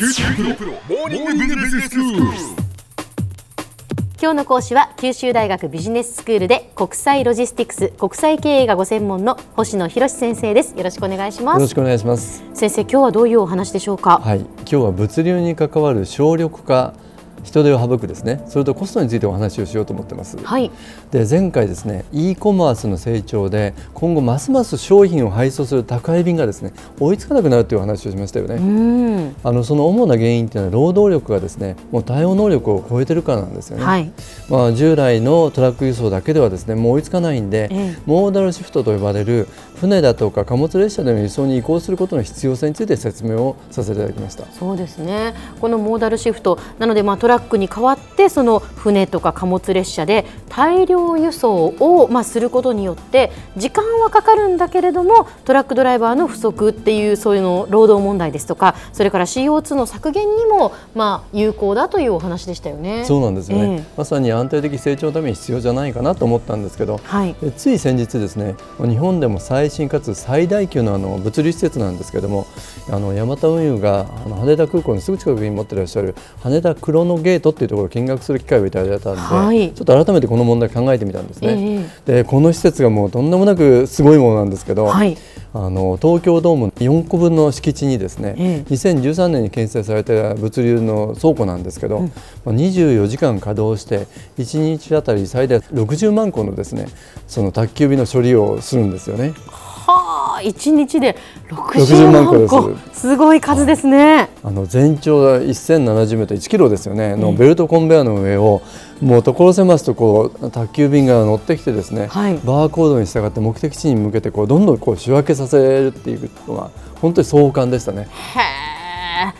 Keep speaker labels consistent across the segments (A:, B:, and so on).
A: 九州大学モーニングビジネススクール。
B: 今日の講師は九州大学ビジネススクールで国際ロジスティクス国際経営がご専門の星野博先生ですよろしくお願いします
C: よろしくお願いします。
B: 先生今日はどういうお話でしょうか？
C: はい、今日は物流に関わる省力化、人手を省くですね。それとコストについてお話をしようと思ってます。
B: はい
C: で前回ですね、e コマースの成長で今後ますます商品を配送する宅配便がですね追いつかなくなるというお話をしましたよね。
B: うん
C: あのその主な原因というのは労働力がですねもう対応能力を超えてるからなんですよね。
B: はい
C: まあ、従来のトラック輸送だけではですねもう追いつかないんで、
B: ええ
C: モーダルシフトと呼ばれる船だとか貨物列車での輸送に移行することの必要性について説明をさせていただきました。
B: そうですねこのモーダルシフトなのでまあトラックに代わってその船とか貨物列車で大量輸送をまあすることによって時間はかかるんだけれどもトラックドライバーの不足っていうそういうの労働問題ですとかそれから CO2 の削減にもまあ有効だというお話でしたよね。
C: そうなんですよね、
B: ええ。
C: まさに安定的成長のために必要じゃないかなと思ったんですけど、
B: はい。
C: えつい先日ですね日本でも最新かつ最大級のあの物流施設なんですけどもあのヤマタ運輸があの羽田空港のすぐ近くに持っていらっしゃる羽田クロノゲートっていうところを見学する機会をいただいたんで、
B: はい。
C: ちょっと改めてこの問題考えてみたんですね、
B: え
C: でこの施設がもうとんでもなくすごいものなんですけど、
B: はい。
C: あの東京ドーム4個分の敷地にですね、
B: ええ。
C: 2013年に建設された物流の倉庫なんですけど、まあ24時間稼働して1日あたり最大60万個のですねその宅急便の処理をするんですよね。
B: はあ一日で60
C: 60
B: 万
C: 万
B: 個
C: 個です。
B: すごい数ですね。
C: あの全長が1070メートル1キロですよね、のベルトコンベヤーの上をもう所狭しとこう宅急便が乗ってきてですね、
B: はい。
C: バーコードに従って目的地に向けてこうどんどんこう仕分けさせるっていうのが本当に壮観でしたね。
B: へえ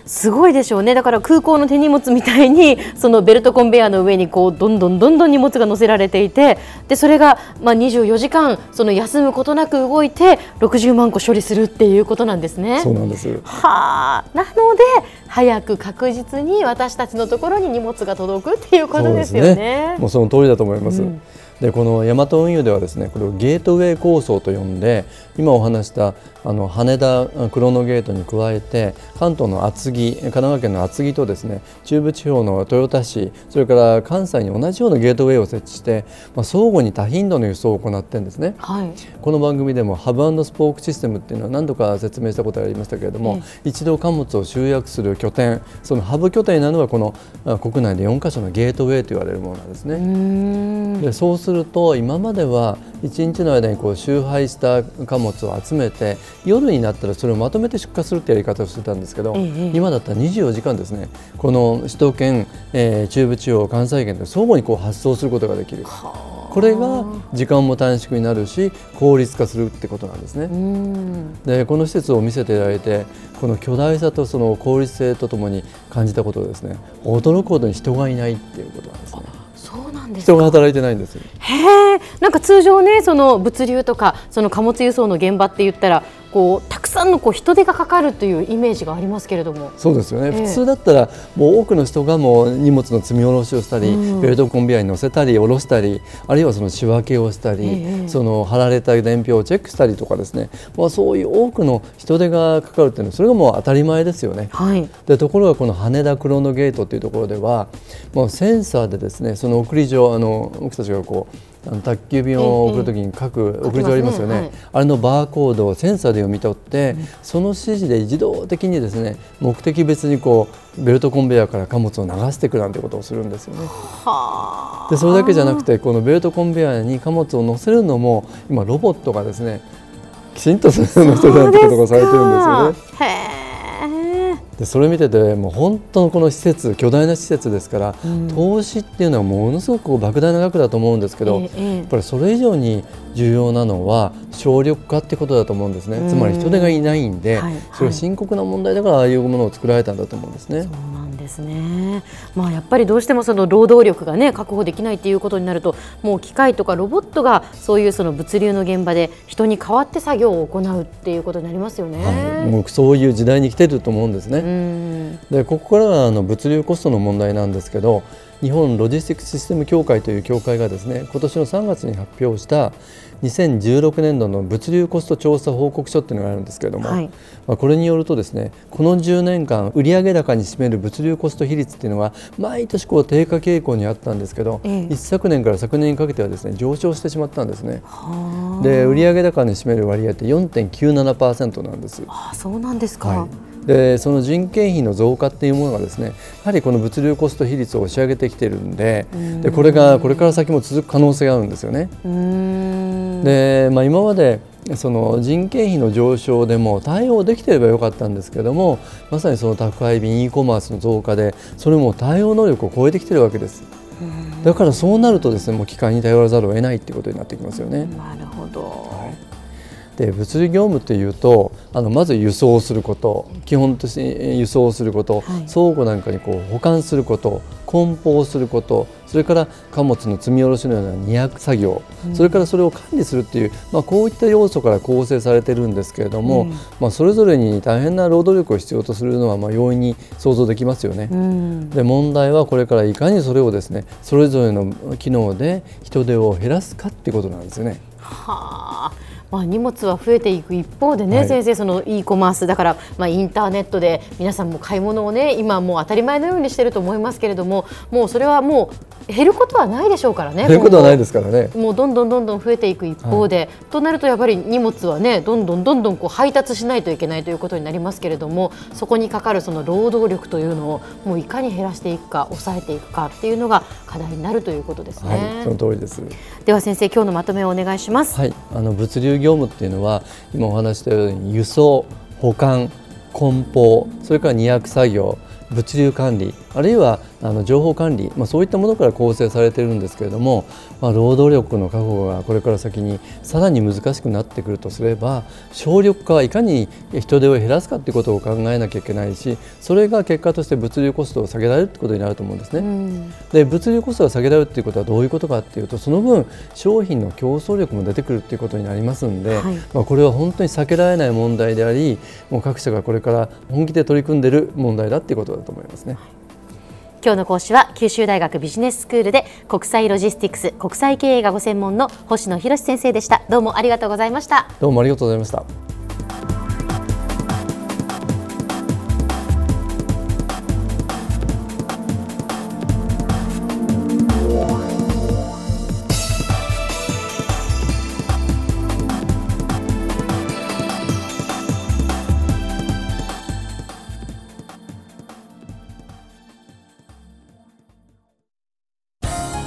B: すごいでしょうねだから空港の手荷物みたいにそのベルトコンベヤーの上にこうどんどんどんどん荷物が載せられていてでそれがまあ24時間その休むことなく動いて60万個処理するっていうことなんですね。
C: そうなんです
B: はあなので早く確実に私たちのところに荷物が届くっていうことですよね。
C: もうその通りだと思います。
B: うん
C: でこのヤマト運輸ではですねこれをゲートウェイ構想と呼んで今お話したあの羽田クロノゲートに加えて関東の厚木神奈川県の厚木とですね中部地方の豊田市それから関西に同じようなゲートウェイを設置して、まあ、相互に多頻度の輸送を行ってるんですね。
B: はい
C: この番組でもハブスポークシステムっていうのは何度か説明したことがありましたけれども、一度貨物を集約する拠点そのハブ拠点になるのはこのあ国内で4カ所のゲートウェイと言われるものなんですね。でそうすると今までは1日の間にこう集配した貨物を集めて夜になったらそれをまとめて出荷するってやり方をしてたんですけど、
B: ええ
C: 今だったら24時間ですね。この首都圏、えー中部地方関西圏で相互にこう発送することができる。これが時間も短縮になるし効率化するってことなんですね。でこの施設を見せていただいてこの巨大さとその効率性とともに感じたことですね驚くほどに人がいないっていうことなんですね。
B: そうなんですか。
C: 人が働いてないんです。よ
B: へえ、なんか通常ね、その物流とか、その貨物輸送の現場って言ったら、こうさんのこう人手がかかるというイメージがありますけれども。
C: そうですよね、
B: ええ
C: 普通だったらもう多くの人がもう荷物の積み下ろしをしたり、
B: うん
C: ベルトコンベヤーに乗せたり下ろしたりあるいはその仕分けをしたり、
B: ええ
C: その貼られた伝票をチェックしたりとかですね、まあ、そういう多くの人手がかかるっていうのはそれがもう当たり前ですよね。
B: はい。
C: でところがこの羽田クロノゲートっていうところではもうセンサーでですねその送り状あの僕たちがこうあの宅急便を送るときに書く送り状ありますよね、あれのバーコードをセンサーで読み取って、その指示で自動的にですね目的別にこうベルトコンベヤーから貨物を流していくなんてことをするんですよね。
B: は
C: でそれだけじゃなくてこのベルトコンベヤーに貨物を乗せるのも今ロボットがですねきちんとその人なんてことがされてるんですよね。でそれ見ててもう本当のこの施設巨大な施設ですから、投資っていうのはものすごく莫大な額だと思うんですけど、
B: ええええ。
C: やっぱりそれ以上に重要なのは省力化ってことだと思うんですね、つまり人手がいないんで、
B: はい。
C: それは深刻な問題だからああいうものを作られたんだと思うんですね。
B: ですね。まあやっぱりどうしてもその労働力がね確保できないっていうことになると、もう機械とかロボットがそういうその物流の現場で人に代わって作業を行うっていうことになりますよね。
C: はい、もうそういう時代に来てると思うんですね。
B: うん。
C: でここからはあの物流コストの問題なんですけど日本ロジスティックスシステム協会という協会がですね今年の3月に発表した2016年度の物流コスト調査報告書っていうのがあるんですけれども、はい、まあ、これによるとですねこの10年間売上高に占める物流コスト比率っていうのは毎年こう低下傾向にあったんですけど、ええ、一昨年から昨年にかけてはですね上昇してしまったんですね。で売上高に占める割合って4.97%なんです。
B: あそうなんですか、はい
C: でその人件費の増加っていうものがですねやはりこの物流コスト比率を押し上げてきてるんででこれがこれから先も続く可能性があるんですよね。で、まあ、今までその人件費の上昇でも対応できてればよかったんですけどもまさにその宅配便 e コマースの増加でそれも対応能力を超えてきてるわけです。だからそうなるとですねもう機械に頼らざるを得ないっていうことになってきますよね。
B: なるほど、はい
C: で物流業務っていうとあのまず輸送すること基本として輸送すること、はい、倉庫なんかにこう保管すること梱包することそれから貨物の積み下ろしのような荷役作業、うん、それからそれを管理するっていう、まあ、こういった要素から構成されてるんですけれども、うん、まあ、それぞれに大変な労働力を必要とするのはまあ容易に想像できますよね。うん、で問題はこれからいかにそれをですねそれぞれの機能で人手を減らすかっていうことなんですよね。
B: はあまあ、荷物は増えていく一方でね、はい、先生その e コマースだから、まあ、インターネットで皆さんも買い物をね今もう当たり前のようにしてると思いますけれどももうそれはもう減ることはないでしょうからね
C: 減ることはないですからね
B: もうどんどんどんどん増えていく一方で、はい、となるとやっぱり荷物はねどんどんどんどんこう配達しないといけないということになりますけれどもそこにかかるその労働力というのをもういかに減らしていくか抑えていくかっていうのが課題になるということですね。
C: はい、その通りです
B: では先生今日のまとめをお願いします。
C: はい、あの物流業務っていうのは今お話したように輸送保管梱包それから荷役作業物流管理あるいはあの情報管理、まあ、そういったものから構成されているんですけれども、まあ、労働力の確保がこれから先にさらに難しくなってくるとすれば省力化はいかに人手を減らすかということを考えなきゃいけないしそれが結果として物流コストを下げられるということになると思うんですね。うん、で物流コストが下げられるということはどういうことかというとその分商品の競争力も出てくるということになりますので、はい、まあ、これは本当に避けられない問題でありもう各社がこれから本気で取り組んでいる問題だということだと思いますね。
B: 今日の講師は九州大学ビジネススクールで国際ロジスティクス国際経営がご専門の星野博先生でした。どうもありがとうございました。
C: どうもありがとうございました。